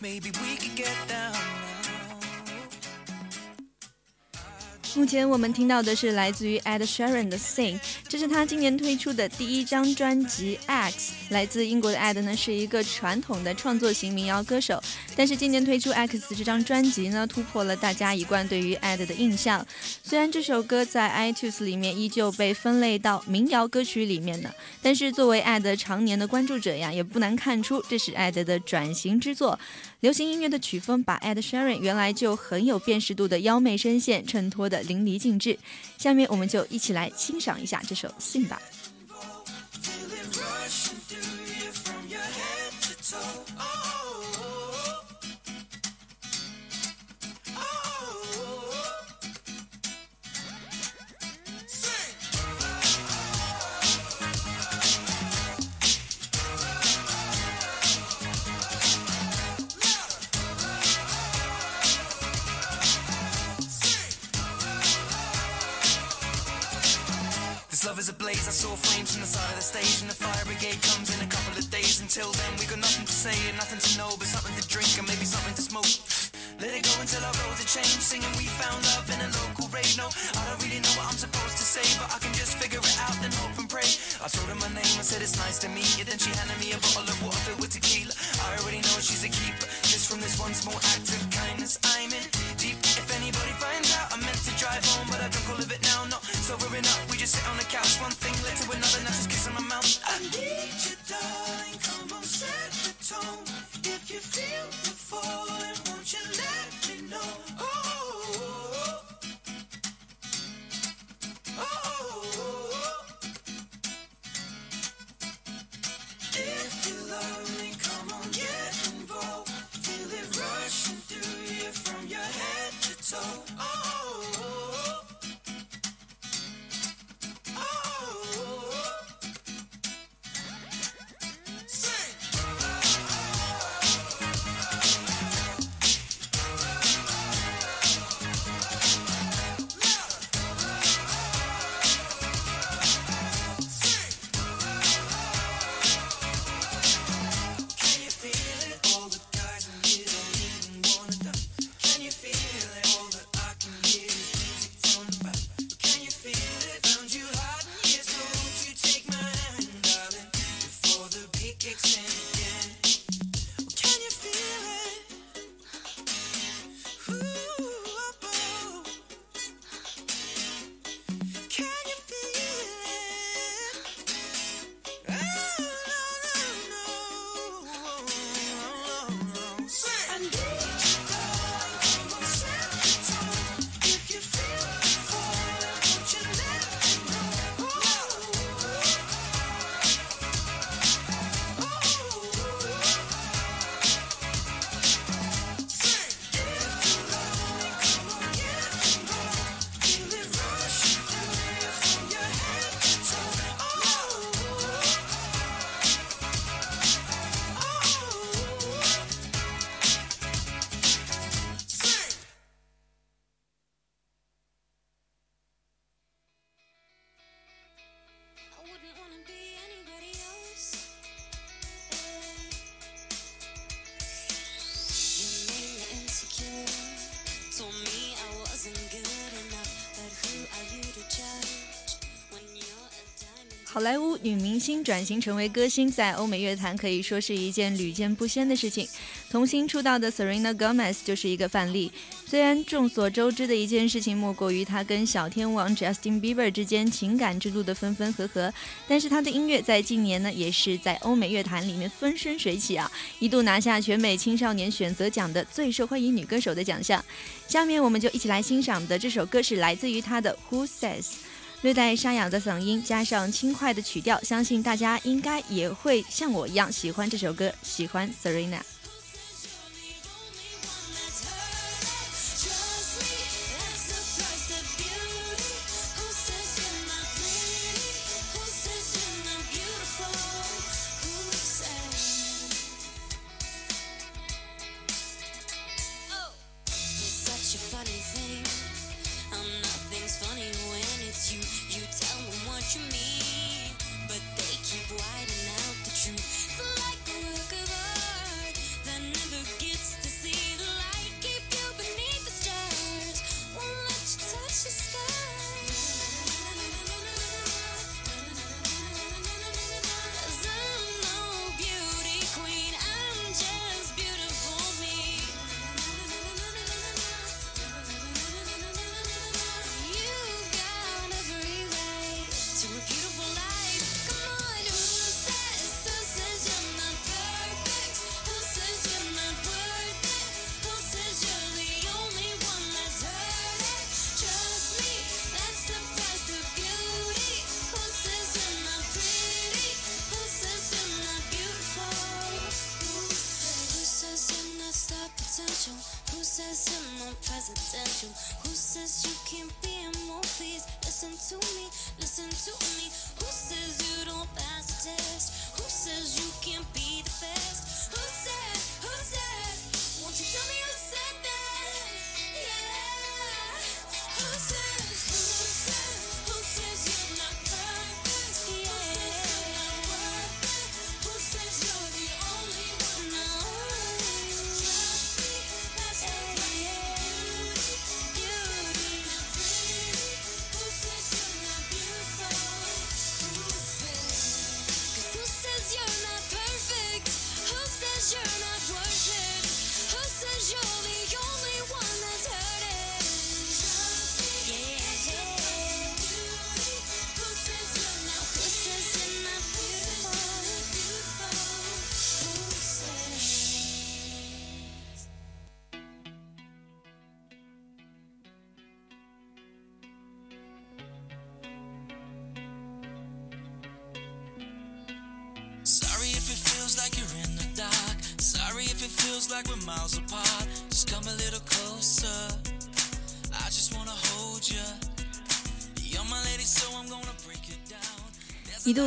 Maybe we could get down 目前我们听到的是来自于 Ed Sheeran 的《Sing》，这是他今年推出的第一张专辑《X》。来自英国的 Ed 呢是一个传统的创作型民谣歌手，但是今年推出《X》这张专辑呢，突破了大家一贯对于 Ed 的印象。虽然这首歌在 iTunes 里面依旧被分类到民谣歌曲里面呢，但是作为 Ed 常年的关注者呀，也不难看出这是 Ed 的转型之作。流行音乐的曲风把 Ed Sheeran 原来就很有辨识度的妖媚声线衬托的淋漓尽致。下面我们就一起来欣赏一下这首《Sing》吧。This love a blaze. I saw flames from the side of the stage, and the fire brigade comes in a couple of days. Until then, we got nothing to say and nothing to know, but something to drink and maybe something to smoke. Let it go until our roads are changed. Singing, we found love in a local rave. No, I don't really know what I'm supposed to say, but I can just figure it out and hope and pray. I told her my name, and said it's nice to meet you. Then she handed me a bottle of water filled with tequila. I already know she's a keeper. Just from this one small act of kindness, I'm in deep. If anybody 好莱坞女明星转型成为歌星，在欧美乐坛可以说是一件屡见不鲜的事情。童星出道的 Serena Gomez 就是一个范例。虽然众所周知的一件事情莫过于她跟小天王 Justin Bieber 之间情感之路的分分合合，但是她的音乐在近年呢，也是在欧美乐坛里面风生水起啊，一度拿下全美青少年选择奖的最受欢迎女歌手的奖项。下面我们就一起来欣赏的这首歌是来自于她的 Who Says。略带沙哑的嗓音，加上轻快的曲调，相信大家应该也会像我一样喜欢这首歌，喜欢 Serena。Funny thing. You. You tell them what you mean,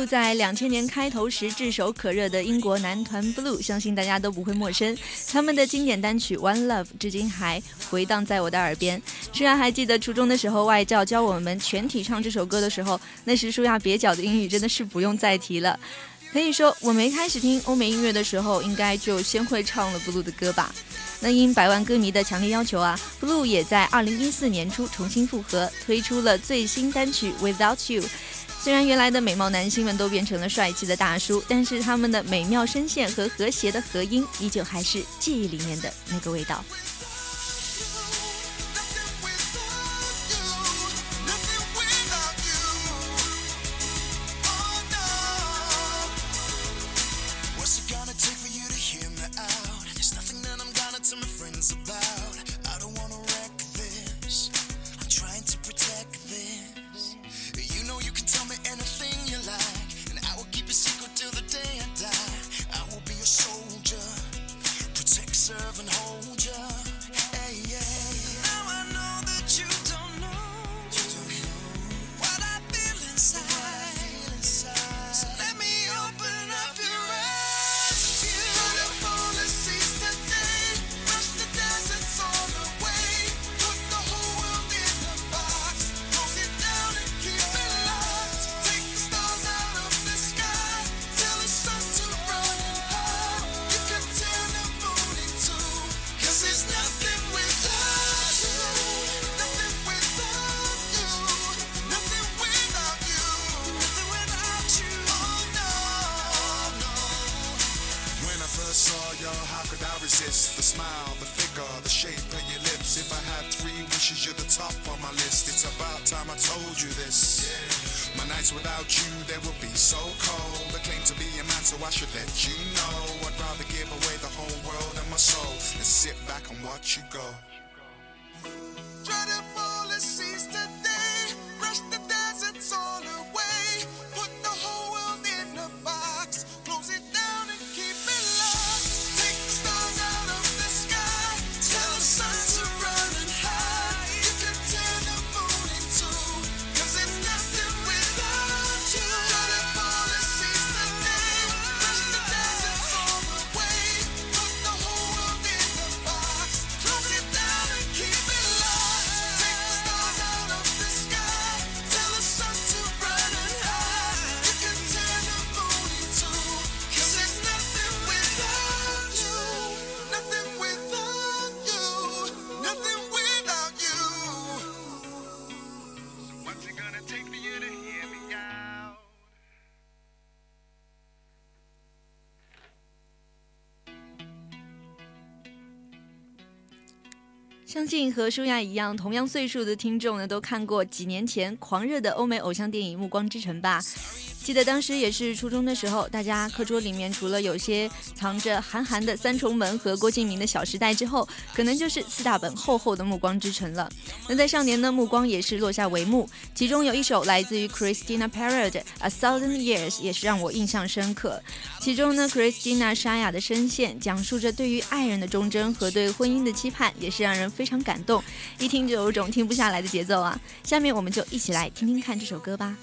在两千年开头时炙手可热的英国男团 blue 相信大家都不会陌生。他们的经典单曲 one love 至今还回荡在我的耳边。舒然还记得初中的时候外教教我们全体唱这首歌的时候那时舒雅蹩脚的英语真的是不用再提了。可以说我没开始听欧美音乐的时候应该就先会唱了 blue 的歌吧。那因百万歌迷的强烈要求啊 blue 也在二零一四年初重新复合推出了最新单曲 without you 虽然原来的美貌男星们都变成了帅气的大叔但是他们的美妙声线和和谐的和音依旧还是记忆里面的那个味道。About. 和舒雅一样同样岁数的听众呢都看过几年前狂热的欧美偶像电影暮光之城吧。记得当时也是初中的时候，大家课桌里面除了有些藏着韩寒的《三重门》和郭敬明的《小时代》之后，可能就是四大本厚厚的《暮光之城》了。那在上年呢，《暮光》也是落下帷幕，其中有一首来自于 Christina Perri 的《A Thousand Years》也是让我印象深刻。其中呢，Christina 沙哑的声线讲述着对于爱人的忠贞和对婚姻的期盼，也是让人非常感动，一听就有种听不下来的节奏啊！下面我们就一起来听听看这首歌吧。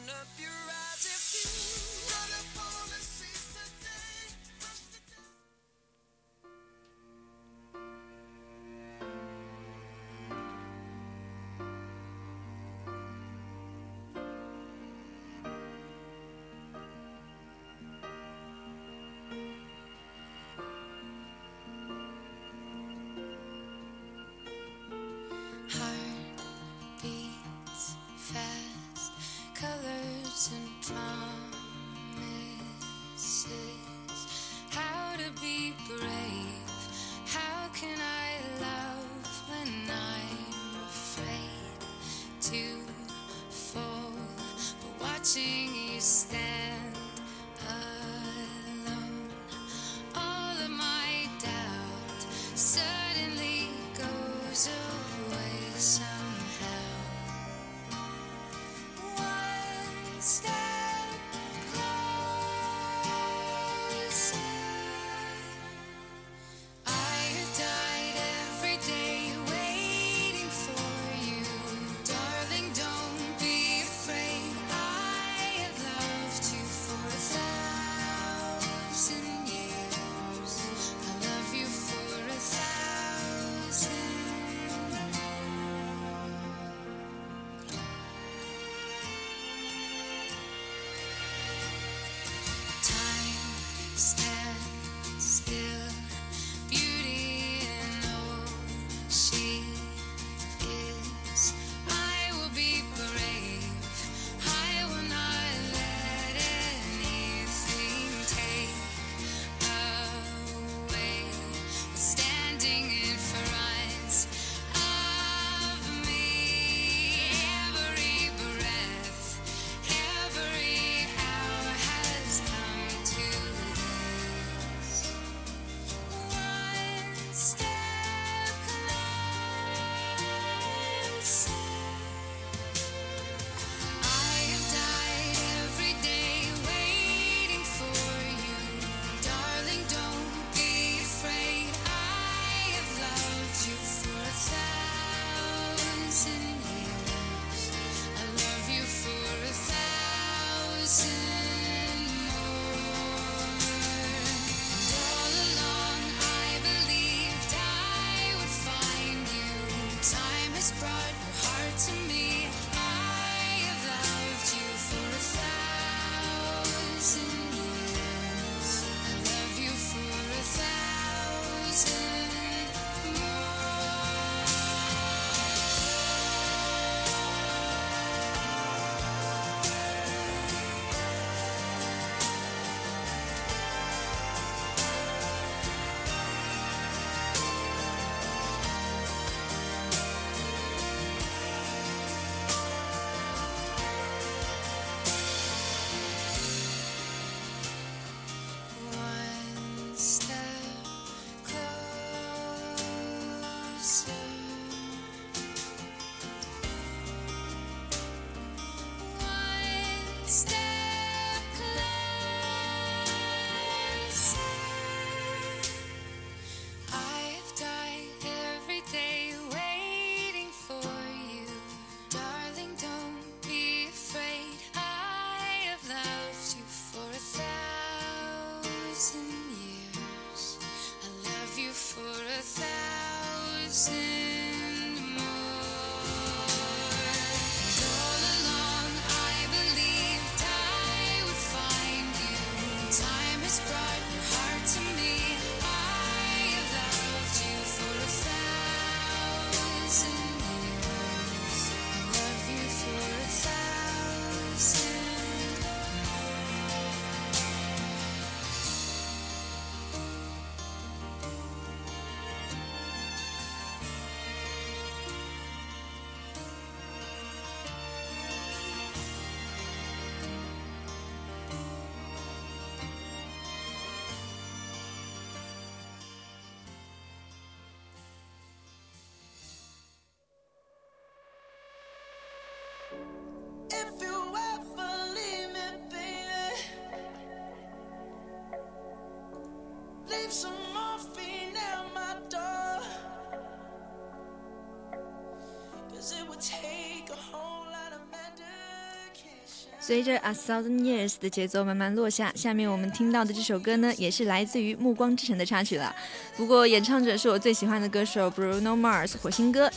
随着《A Thousand Years》的节奏慢慢落下，下面我们听到的这首歌呢，也是来自于《暮光之城》的插曲了。不过演唱者是我最喜欢的歌手 Bruno Mars 火星哥。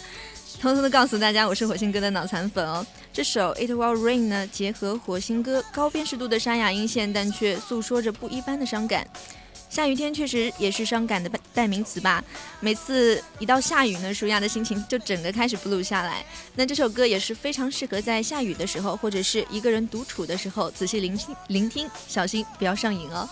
偷偷的告诉大家，我是火星哥的脑残粉哦。这首《It Will Rain》呢，结合火星哥高辨识度的沙哑音线，但却诉说着不一般的伤感。下雨天确实也是伤感的代名词吧。每次一到下雨呢，舒雅的心情就整个开始 blue 下来。那这首歌也是非常适合在下雨的时候，或者是一个人独处的时候，仔细聆听聆听，小心不要上瘾哦。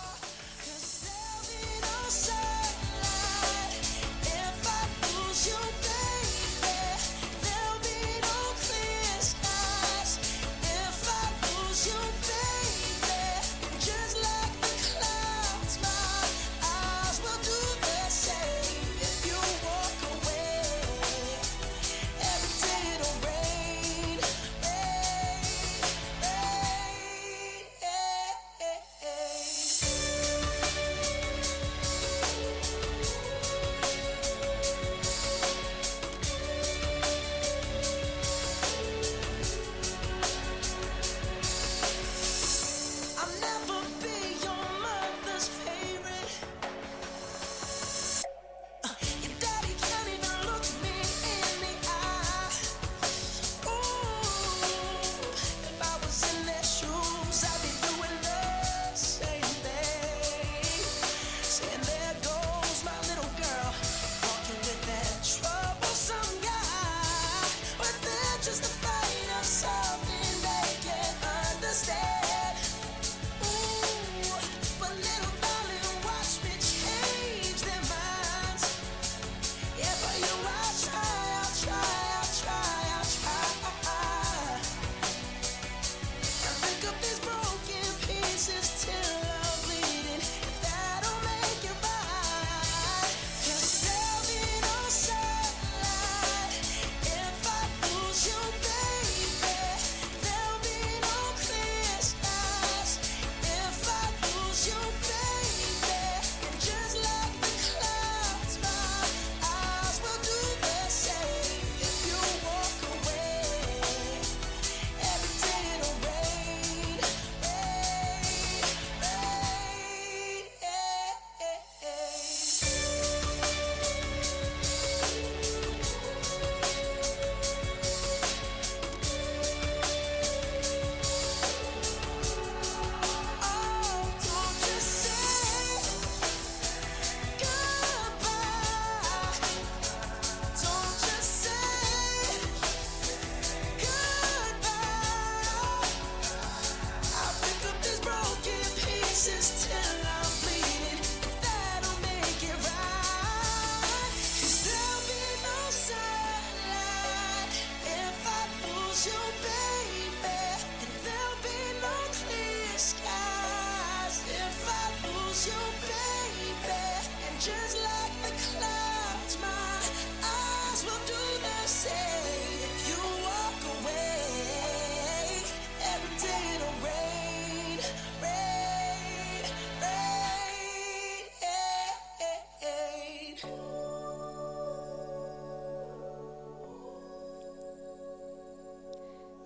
The clouds,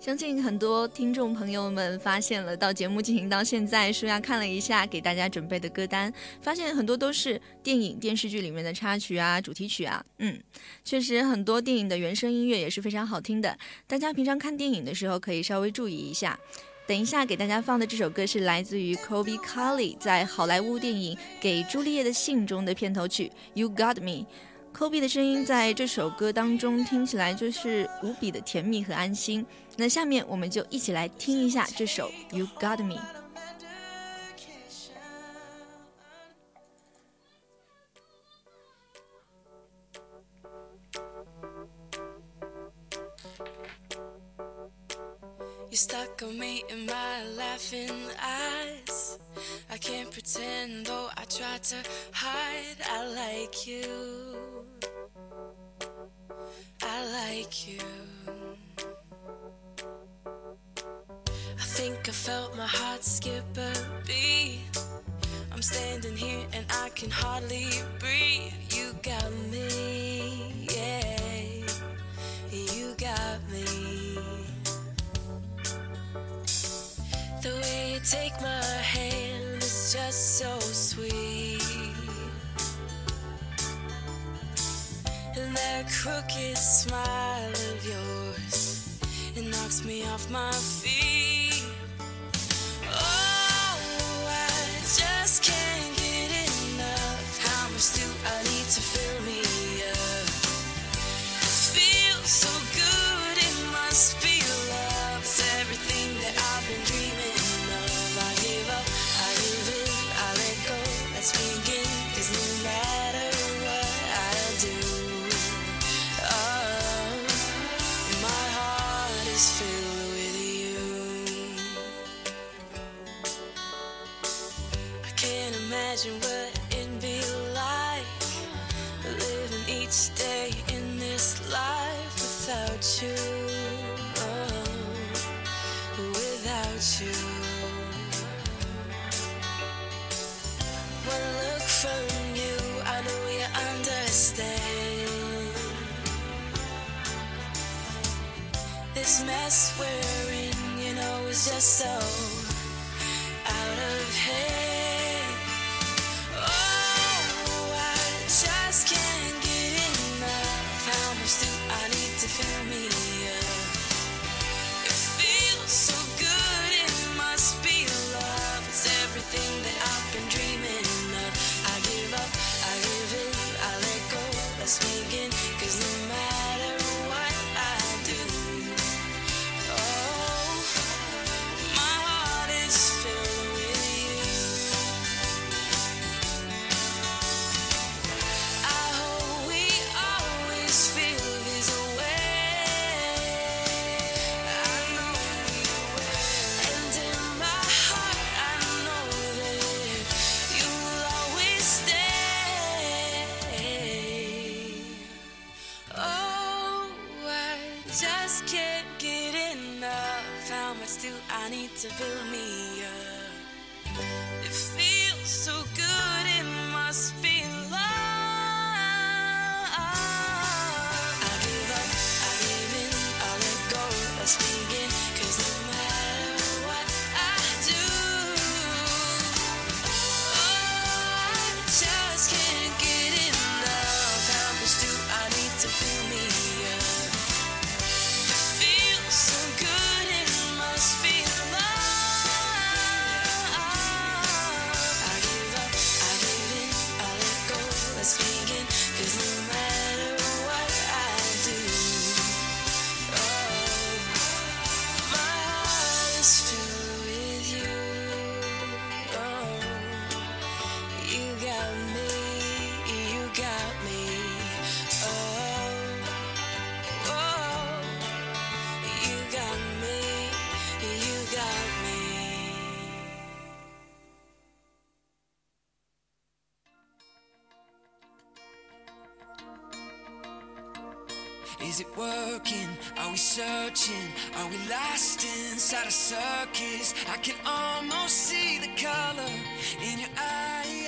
相信很多听众朋友们发现了，到节目进行到现在，舒亚看了一下给大家准备的歌单，发现很多都是电影、电视剧里面的插曲啊、主题曲啊。嗯，确实很多电影的原声音乐也是非常好听的，大家平常看电影的时候可以稍微注意一下。等一下给大家放的这首歌是来自于 Kobe Carley 在好莱坞电影《给朱丽叶的信》中的片头曲《You Got Me》。Kobe 的声音在这首歌当中听起来就是无比的甜蜜和安心。那下面我们就一起来听一下这首《You Got Me》。 You stuck on me in my laughing eyes. I can't pretend, though I try to hide. I like you. I like you. I think I felt my heart skip a beat I'm standing here and I can hardly breathe. You got me, yeah. You got me. The way you take my hand is just so sweet. That crooked smile of yours, it knocks me off my feet. Is it working? Are we searching? Are we lost inside a circus? I can almost see the color in your eyes.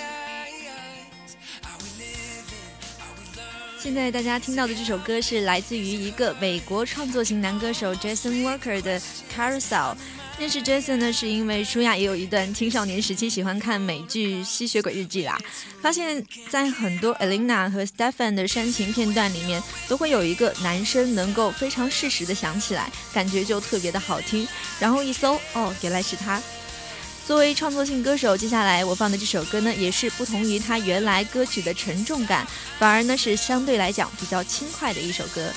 Are we living? Are we learning? 现在大家听到的这首歌是来自于一个美国创作型男歌手 Jason Walker 的《Carousel》。认识 Jason 呢，是因为舒雅也有一段青少年时期喜欢看美剧《吸血鬼日记》啦。发现，在很多 Elena 和 Stefan 的煽情片段里面，都会有一个男生能够非常适时的响起来，感觉就特别的好听。然后一搜，哦，原来是他。作为创作性歌手，接下来我放的这首歌呢，也是不同于他原来歌曲的沉重感，反而呢是相对来讲比较轻快的一首歌。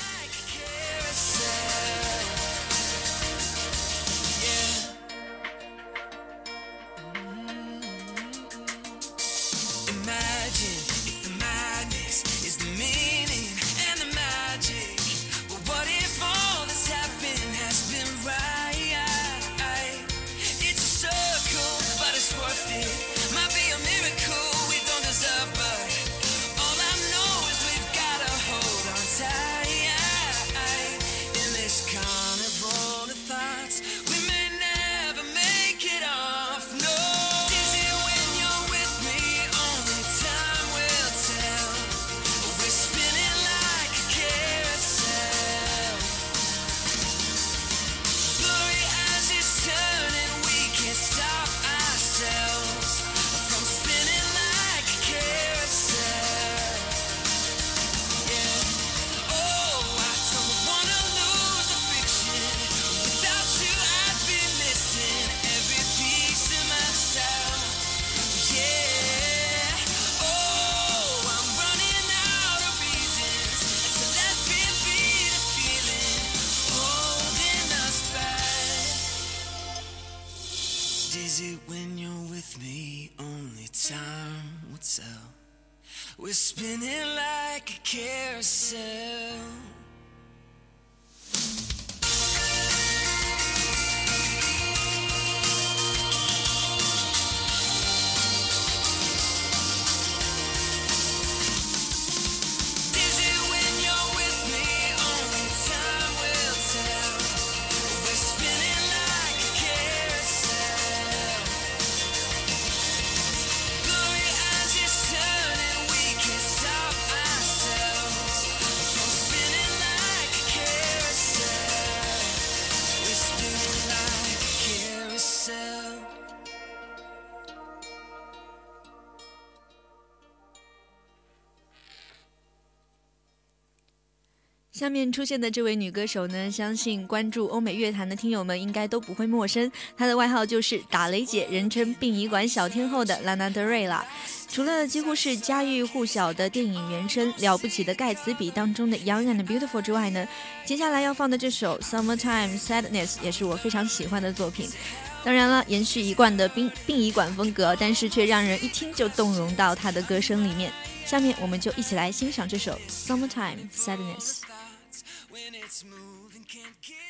下面出现的这位女歌手呢，相信关注欧美乐坛的听友们应该都不会陌生。她的外号就是打雷姐，人称殡仪馆小天后的拉娜德瑞拉。除了几乎是家喻户晓的电影原声《了不起的盖茨比》当中的《Young and Beautiful》之外呢，接下来要放的这首《Summertime Sadness》也是我非常喜欢的作品。当然了，延续一贯的殡殡仪馆风格，但是却让人一听就动容到她的歌声里面。下面我们就一起来欣赏这首《Summertime Sadness》。When it's moving, can't get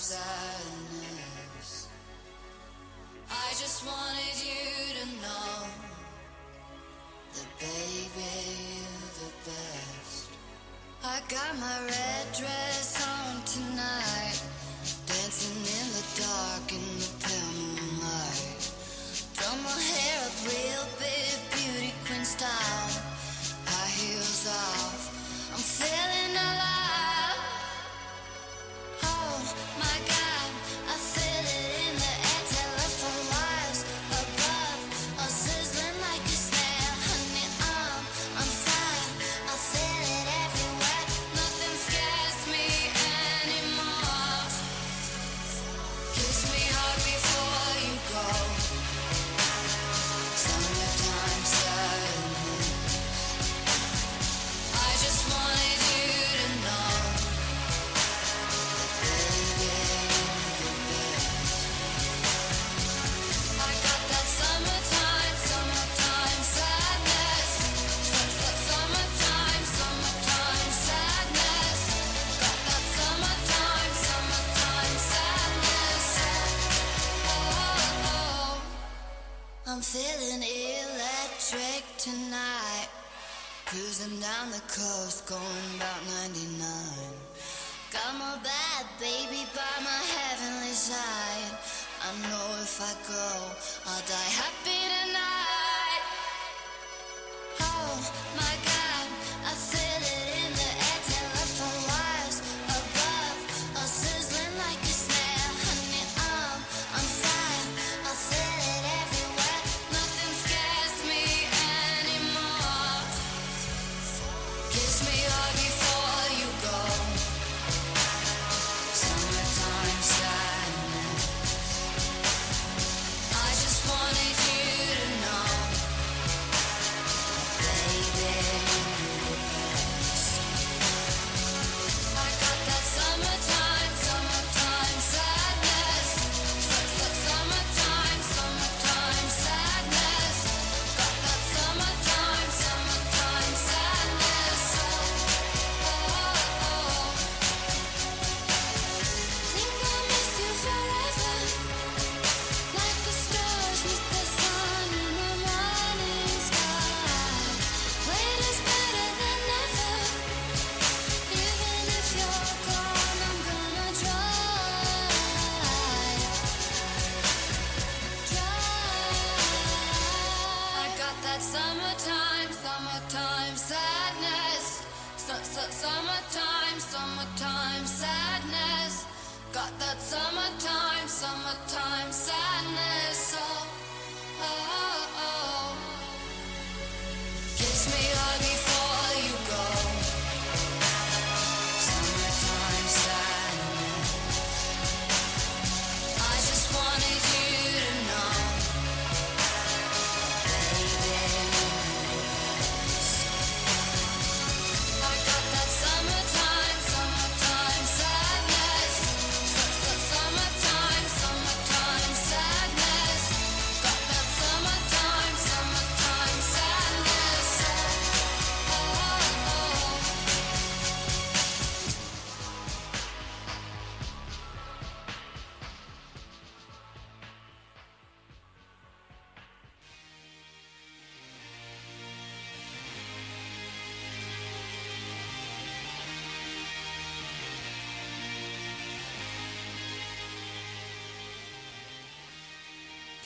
sadness. I just wanted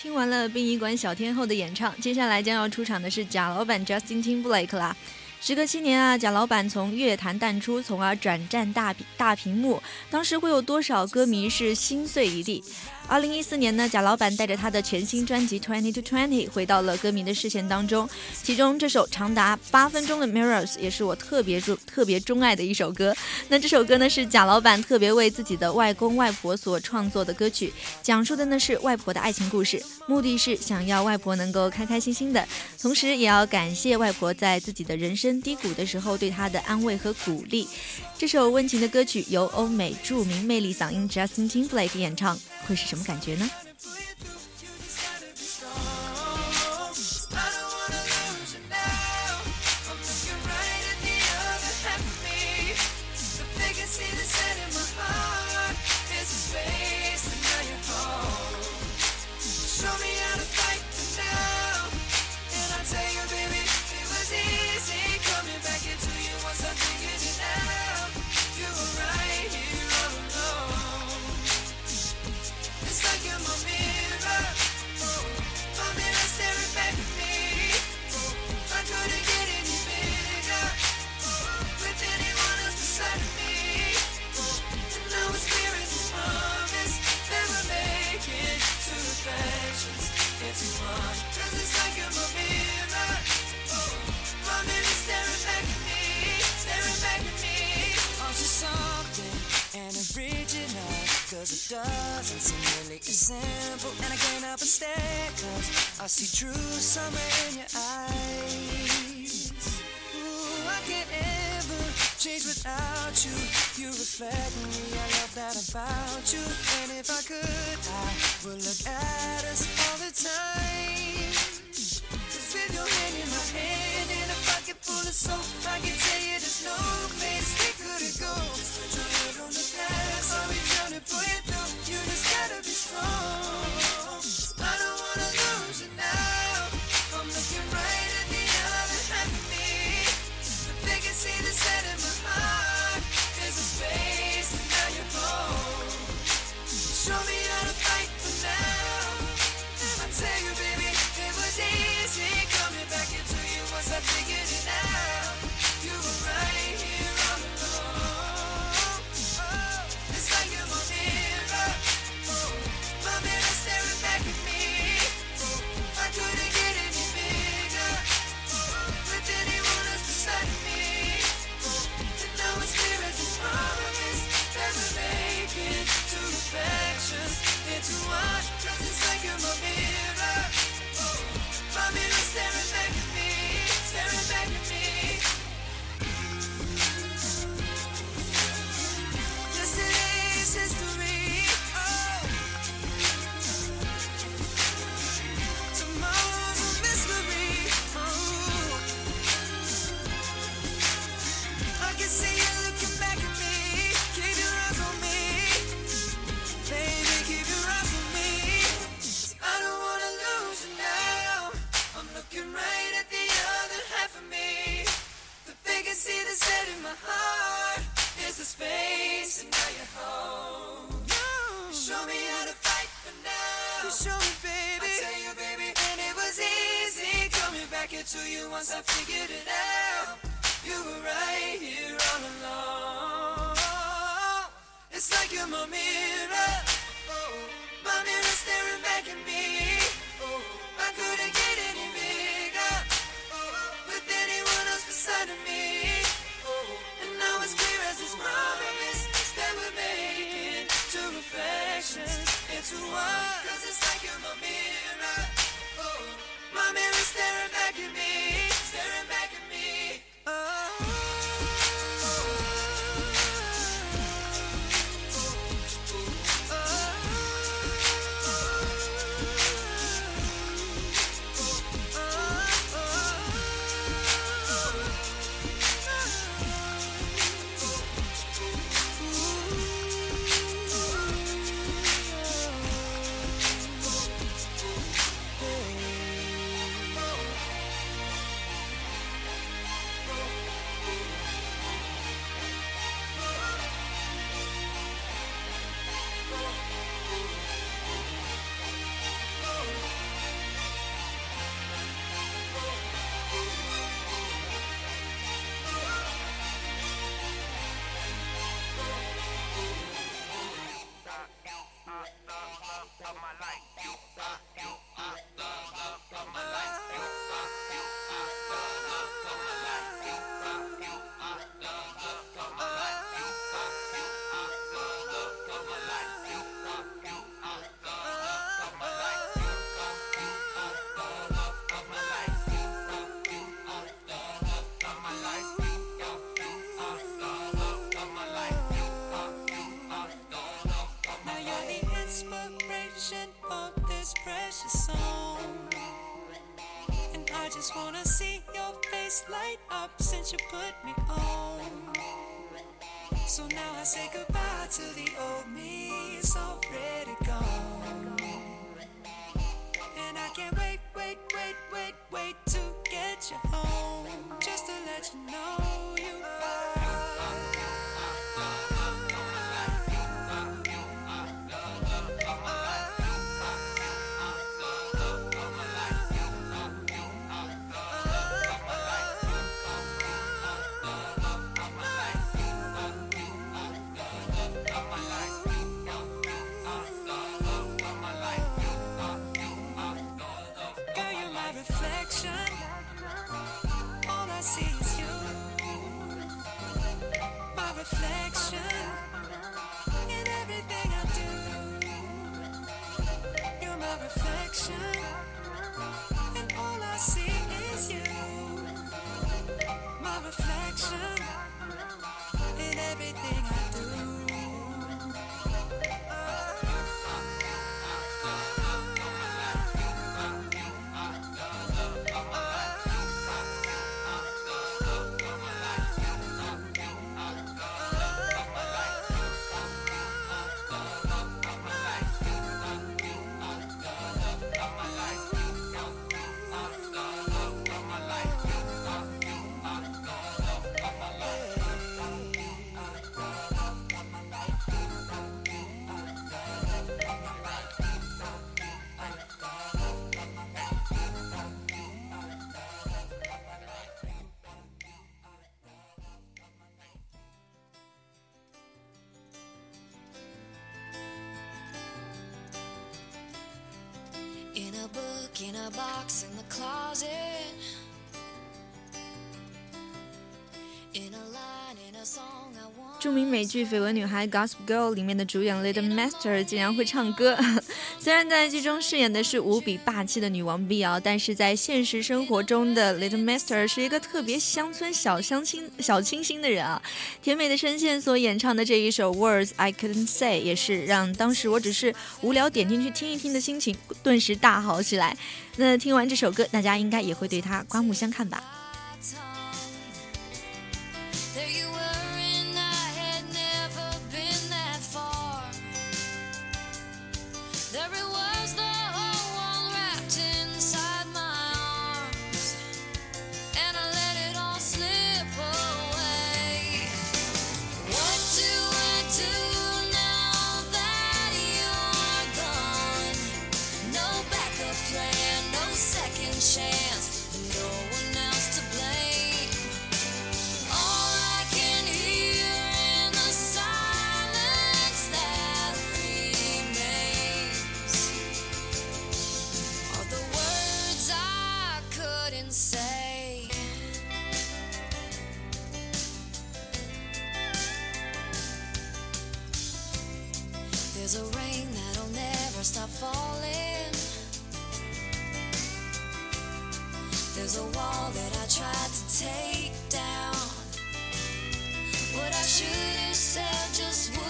听完了殡仪馆小天后的演唱，接下来将要出场的是贾老板 Justin Timberlake 啦。时隔七年啊，贾老板从乐坛淡出，从而转战大大屏幕，当时会有多少歌迷是心碎一地？二零一四年呢，贾老板带着他的全新专辑《Twenty to Twenty》回到了歌迷的视线当中，其中这首长达八分钟的《Mirrors》也是我特别钟特别钟爱的一首歌。那这首歌呢是贾老板特别为自己的外公外婆所创作的歌曲，讲述的呢是外婆的爱情故事，目的是想要外婆能够开开心心的，同时也要感谢外婆在自己的人生低谷的时候对她的安慰和鼓励。这首温情的歌曲由欧美著名魅力嗓音 Justin Timberlake 演唱，会是什么感觉呢？See true summer in your eyes. Ooh, I can't ever change without you. You reflect me, I love that about you. And if I could, I would look at us all the time. Cause with your hand in my hand and a pocket full of soap, I can tell you there's no place we couldn't go. Put your head on the past, I'll be trying pull you through. You just gotta be strong. too much. a taking my into you once I figured it out. You were right here all along. It's like you're my mirror. Oh, my mirror staring back at me. Oh, I couldn't get any bigger. Oh, with anyone else beside of me. Oh, and now it's clear as this promise that we're making two reflections into one. Cause it's like you're my mirror. My mirror staring back at me, say goodbye to the book, in a box, in the closet. In a line, in a song I want. 著名美剧《绯闻女孩》Gossip Girl 里面的主演 Little Master 竟然会唱歌。虽然在剧中饰演的是无比霸气的女王碧瑶，但是在现实生活中的 Little Master 是一个特别乡村小乡亲、小清新的人啊。甜美的声线所演唱的这一首 Words I Couldn't Say，也是让当时我只是无聊点进去听一听的心情顿时大好起来。那听完这首歌，大家应该也会对它刮目相看吧。shooting said just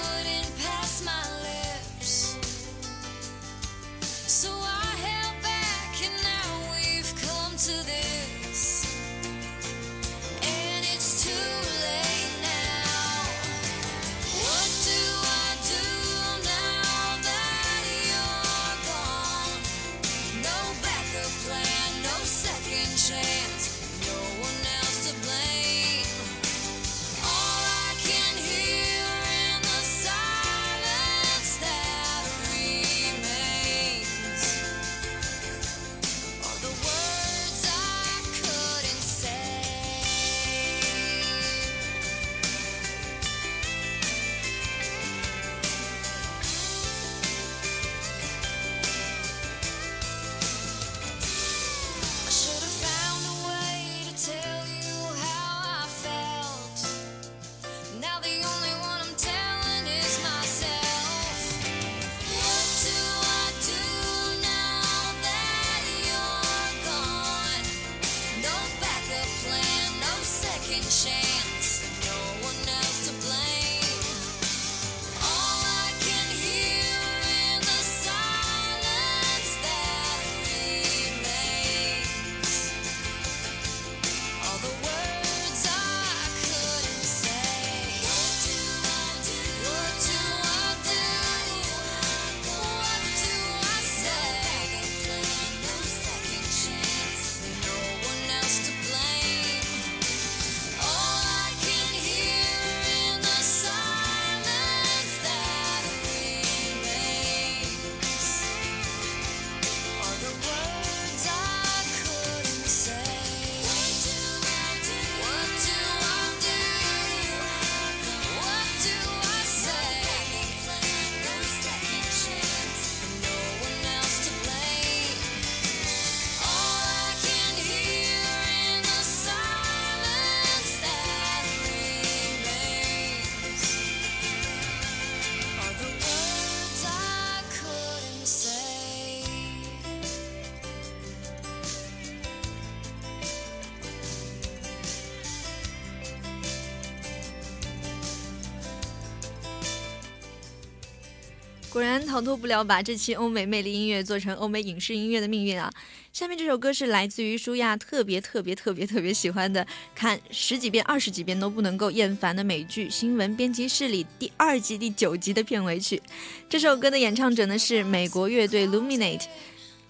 逃脱不了把这期欧美魅力音乐做成欧美影视音乐的命运啊！下面这首歌是来自于舒亚特别特别特别特别喜欢的，看十几遍、二十几遍都不能够厌烦的美剧《新闻编辑室》里第二季第九集的片尾曲。这首歌的演唱者呢是美国乐队 Luminate。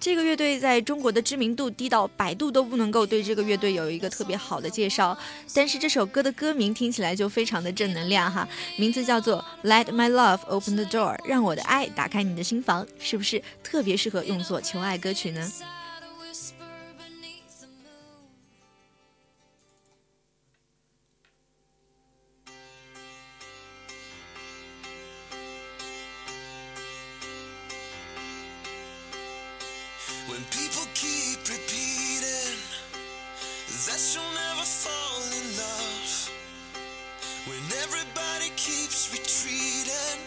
这个乐队在中国的知名度低到百度都不能够对这个乐队有一个特别好的介绍，但是这首歌的歌名听起来就非常的正能量哈，名字叫做 Let My Love Open the Door，让我的爱打开你的心房，是不是特别适合用作求爱歌曲呢？Keep repeating that you'll never fall in love, when everybody keeps retreating,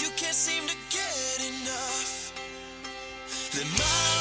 you can't seem to get enough. Let my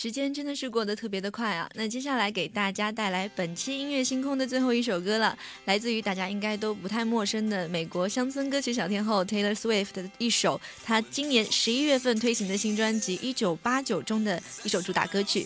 时间真的是过得特别的快啊！那接下来给大家带来本期音乐星空的最后一首歌了，来自于大家应该都不太陌生的美国乡村歌曲小天后 Taylor Swift 的一首，她今年十一月份推行的新专辑《一九八九》中的一首主打歌曲。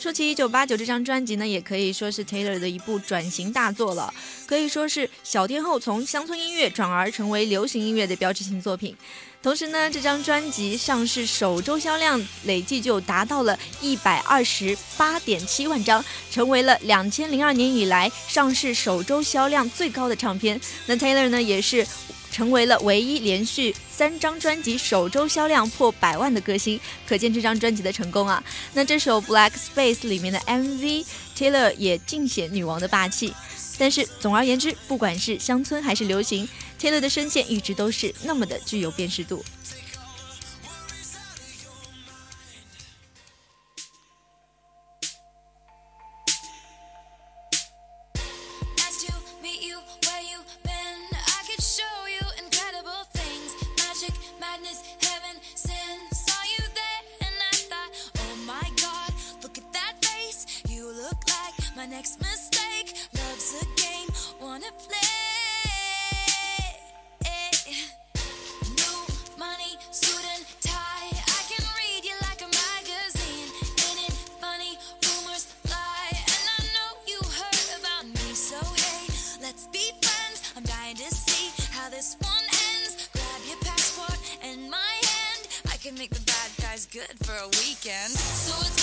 说起《一九八九》这张专辑呢，也可以说是 Taylor 的一部转型大作了，可以说是小天后从乡村音乐转而成为流行音乐的标志性作品。同时呢，这张专辑上市首周销量累计就达到了一百二十八点七万张，成为了两千零二年以来上市首周销量最高的唱片。那 Taylor 呢，也是成为了唯一连续三张专辑首周销量破百万的歌星，可见这张专辑的成功啊。那这首《Black Space》里面的 MV，Taylor 也尽显女王的霸气。但是总而言之，不管是乡村还是流行，Taylor 的声线一直都是那么的具有辨识度。Good for a weekend. So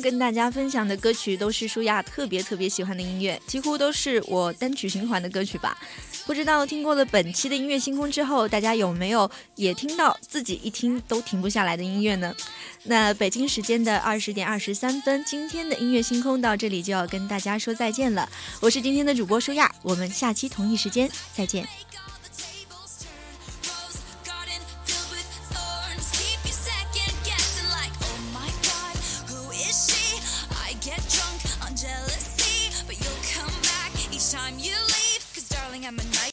跟大家分享的歌曲都是舒亚特别特别喜欢的音乐，几乎都是我单曲循环的歌曲吧。不知道听过了本期的音乐星空之后，大家有没有也听到自己一听都停不下来的音乐呢？那北京时间的二十点二十三分，今天的音乐星空到这里就要跟大家说再见了。我是今天的主播舒亚，我们下期同一时间再见。